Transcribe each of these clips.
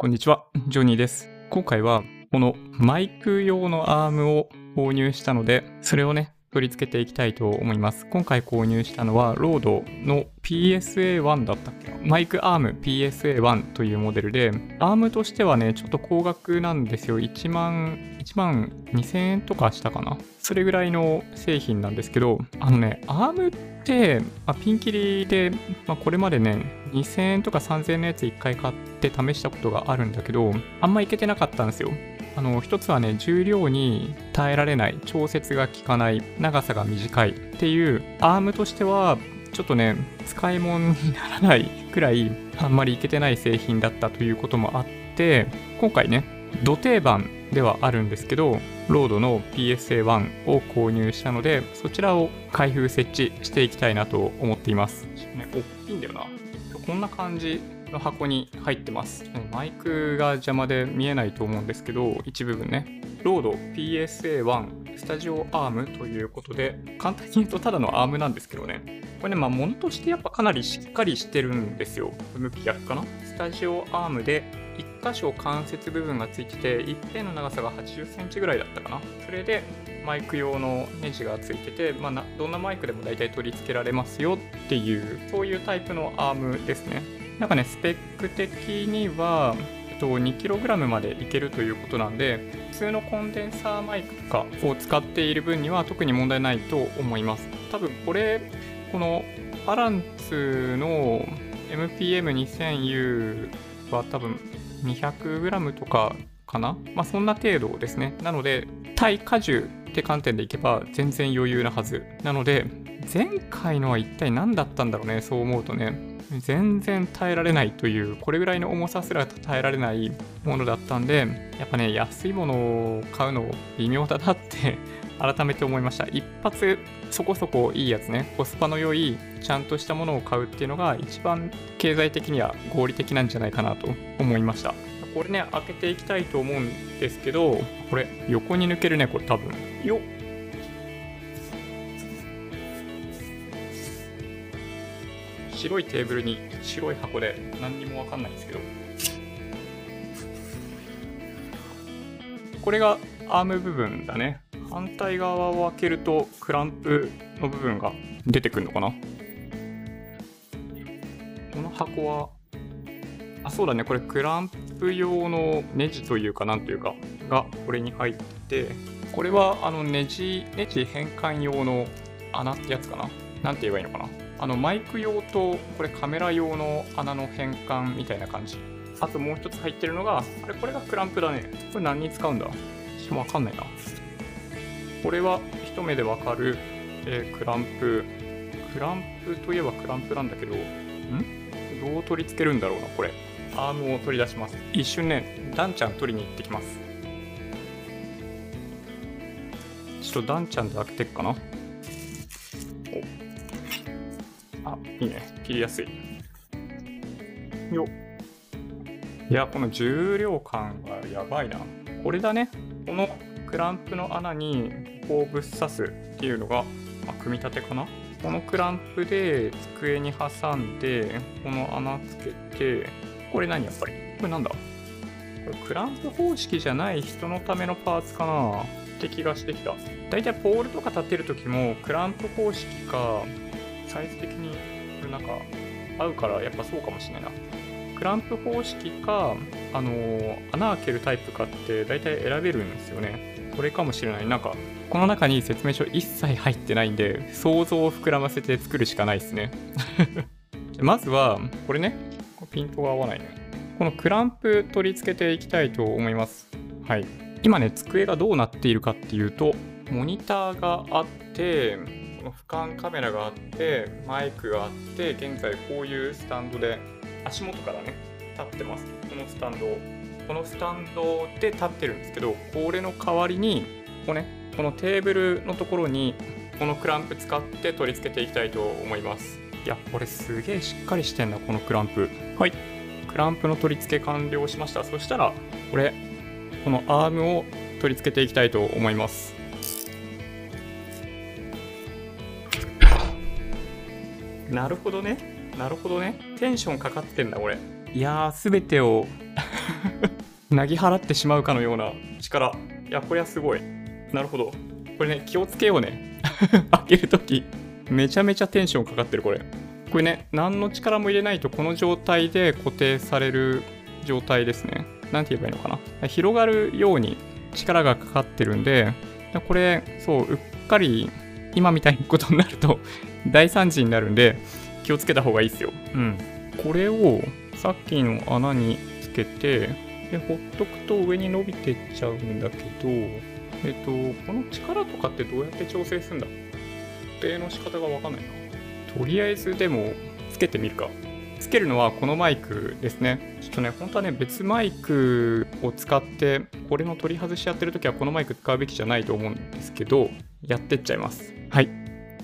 こんにちは、ジョニーです。今回はこのマイク用のアームを購入したので、それをね、取り付けていきたいと思います。今回購入したのは、 RODE の PSA1 だったっけマイクアーム PSA1 というモデルで、アームとしてはね、ちょっと高額なんですよ。1万、1万2000円とかしたかな？それぐらいの製品なんですけど、あのね、アームって、まあ、ピンキリで、まあ、これまでね、2000円とか3000円のやつ1回買って試したことがあるんだけど、あんまいけてなかったんですよ。あの一つはね重量に耐えられない調節が効かない長さが短いっていうアームとしてはちょっとね使い物にならないくらいあんまりいけてない製品だったということもあって今回ね土定番ではあるんですけどロードの PSA1 を購入したのでそちらを開封設置していきたいなと思っています、ね、大きいんだよな。こんな感じの箱に入ってます。マイクが邪魔で見えないと思うんですけど、一部分ね。ロード PSA1 スタジオアームということで、簡単に言うとただのアームなんですけどね。これね、まあ物としてやっぱかなりしっかりしてるんですよ。向き逆かなスタジオアームで1箇所関節部分がついてて、一辺の長さが80センチぐらいだったかな。それでマイク用のネジがついてて、まあ、どんなマイクでも大体取り付けられますよっていう、そういうタイプのアームですね。なんかね、スペック的には、えっと、2kg までいけるということなんで、普通のコンデンサーマイクとかを使っている分には特に問題ないと思います。多分これ、このアランツの MPM2000U は多分 200g とかかな？まあそんな程度ですね。なので、対荷重って観点でいけば全然余裕なはず。なので、前回のは一体何だったんだろうね、そう思うとね。全然耐えられないというこれぐらいの重さすら耐えられないものだったんでやっぱね安いものを買うの微妙だなって改めて思いました。一発そこそこいいやつね。コスパの良いちゃんとしたものを買うっていうのが一番経済的には合理的なんじゃないかなと思いました。これね開けていきたいと思うんですけどこれ横に抜けるねこれ多分。よっ。白いテーブルに白い箱で何にもわかんないんですけど。これがアーム部分だね反対側を開けるとクランプの部分が出てくるのかな？この箱はあそうだね。これクランプ用のネジというかなんというかがこれに入ってこれはあのネジネジ変換用の穴ってやつかな？なんて言えばいいのかな？あのマイク用とこれカメラ用の穴の変換みたいな感じ。あともう一つ入ってるのがあれこれがクランプだね。これ何に使うんだ？ちょっとわかんないな。これは一目でわかる、えークランプクランプといえばクランプなんだけどん？どう取り付けるんだろうなこれアームを取り出します一瞬ねダンちゃん取りに行ってきますちょっとダンちゃんで開けてっかな？あ、いいね。切りやすい。よっ。いや、この重量感がやばいな。これだね。このクランプの穴にこうぶっ刺すっていうのが、ま、組み立てかな？このクランプで机に挟んで、この穴つけて、これ何やっぱり？これなんだ？これクランプ方式じゃない人のためのパーツかな？って気がしてきた。だいたいポールとか立てるときも、クランプ方式か、サイズ的にこれなんか合うからやっぱそうかもしれないな。クランプ方式か、あのー穴開けるタイプかって大体選べるんですよね。これかもしれない。なんか、この中に説明書一切入ってないんで、想像を膨らませて作るしかないですね。まずは、これね、ピントが合わないね。このクランプ取り付けていきたいと思います。はい。今ね、机がどうなっているかっていうと、モニターがあって、この俯瞰カメラがあってマイクがあって現在こういうスタンドで足元からね立ってますこのスタンドこのスタンドで立ってるんですけどこれの代わりにこうねこのテーブルのところにこのクランプ使って取り付けていきたいと思いますいやこれすげえしっかりしてんなこのクランプはいクランプの取り付け完了しましたそしたらこれこのアームを取り付けていきたいと思いますなるほどね。なるほどね。テンションかかってんだ、これ。いやー、すべてをなぎ払ってしまうかのような力。いやこれはすごい。なるほど。これね気をつけようね。開けるときめちゃめちゃテンションかかってるこれ。これね何の力も入れないとこの状態で固定される状態ですね。何て言えばいいのかな。広がるように力がかかってるんでこれそううっかり今みたいなことになると 大惨事になるんで気をつけた方がいいですよ。うん。これをさっきの穴につけてでほっとくと上に伸びてっちゃうんだけどえっとこの力とかってどうやって調整するんだ固定の仕方がわかんないな。とりあえずでもつけてみるか。つけるのはこのマイクですね。ちょっとね本当はね別マイクを使ってこれの取り外しやってる時はこのマイク使うべきじゃないと思うんですけどやってっちゃいます。はい、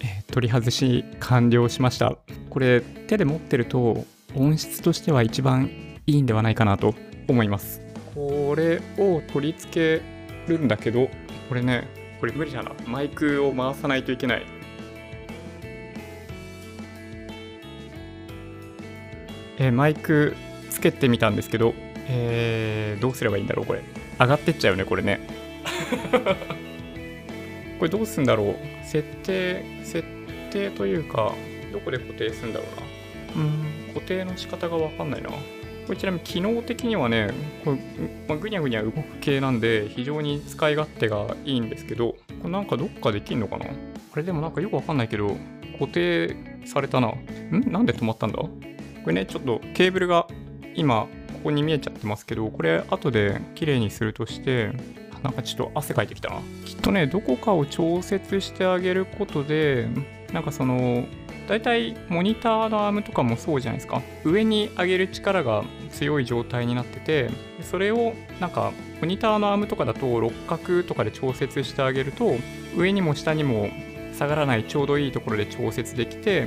えー、取り外し完了しました。これ手で持ってると音質としては一番いいんではないかなと思います。これを取り付けるんだけどこれねこれ無理だなマイクを回さないといけない。えー、マイクつけてみたんですけど、えー、どうすればいいんだろうこれ。上がってっちゃうねこれね。これどうすんだろう。設定設定というかどこで固定するんだろうな。うん固定の仕方がわかんないな。これちなみに機能的にはねこれ、まあ、ぐにゃぐにゃ動く系なんで非常に使い勝手がいいんですけどこれなんかどっかできんのかな？これでもなんかよくわかんないけど固定されたな。ん？なんで止まったんだ？これね、ちょっとケーブルが今、ここに見えちゃってますけど、これ後で綺麗にするとして、なんかちょっと汗かいてきたな。きっとね、どこかを調節してあげることで、なんかその、大体モニターのアームとかもそうじゃないですか。上に上げる力が強い状態になってて、それをなんかモニターのアームとかだと六角とかで調節してあげると、上にも下にも下がらないちょうどいいところで調節できて、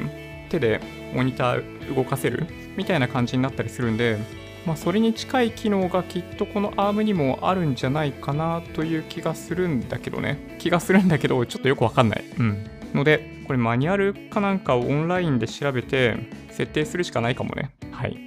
手でモニター動かせるみたいな感じになったりするんで、まあ、それに近い機能がきっとこのアームにもあるんじゃないかなという気がするんだけどね。気がするんだけどちょっとよくわかんない。うん。のでこれマニュアルかなんかをオンラインで調べて設定するしかないかもね。はい。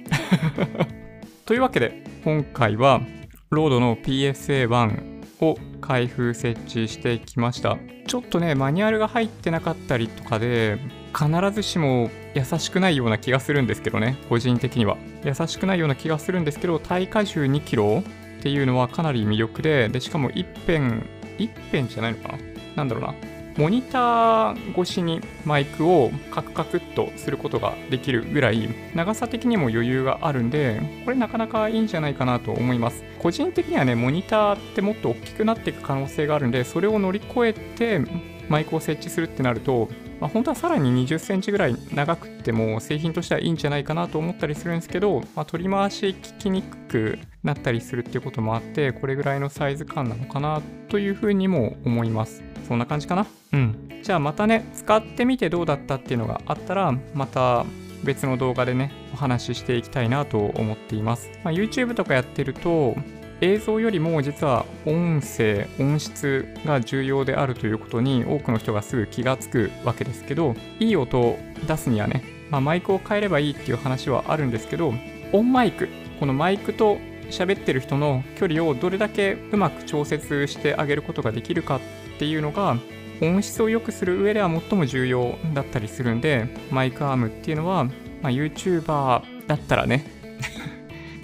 というわけで今回はロードの PSA1 を開封設置してきました。ちょっとねマニュアルが入ってなかったりとかで必ずしも優しくないような気がするんですけどね個人的には。優しくないような気がするんですけど耐荷重2 k g っていうのはかなり魅力ででしかも一辺一辺じゃないのかな？なんだろうな。モニター越しにマイクをカクカクっとすることができるぐらい長さ的にも余裕があるんでこれなかなかいいんじゃないかなと思います。個人的にはねモニターってもっと大きくなっていく可能性があるんでそれを乗り越えてマイクを設置するってなるとまあ、本当はさらに20センチぐらい長くても製品としてはいいんじゃないかなと思ったりするんですけど、まあ、取り回し聞きにくくなったりするっていうこともあってこれぐらいのサイズ感なのかなというふうにも思います。そんな感じかな？うん。じゃあまたね使ってみてどうだったっていうのがあったらまた別の動画でねお話ししていきたいなと思っています、まあ、YouTube とかやってると映像よりも実は音声音質が重要であるということに多くの人がすぐ気がつくわけですけどいい音を出すにはね、まあ、マイクを変えればいいっていう話はあるんですけどオンマイクこのマイクと喋ってる人の距離をどれだけうまく調節してあげることができるかっていうのが音質を良くする上では最も重要だったりするんでマイクアームっていうのは、まあ、YouTuber だったらね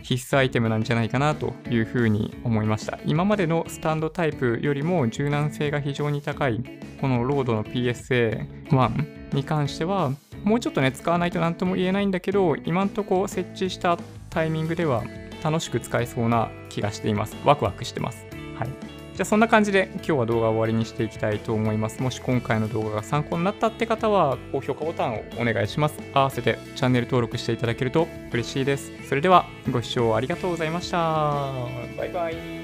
必須アイテムなんじゃないかなというふうに思いました。今までのスタンドタイプよりも柔軟性が非常に高いこのロードの PSA1 に関してはもうちょっとね使わないと何とも言えないんだけど今んとこ設置したタイミングでは楽しく使えそうな気がしています。ワクワクしてます。はい。じゃあそんな感じで今日は動画を終わりにしていきたいと思います。もし今回の動画が参考になったって方は高評価ボタンをお願いします。合わせてチャンネル登録していただけると嬉しいです。それではご視聴ありがとうございました。バイバイ。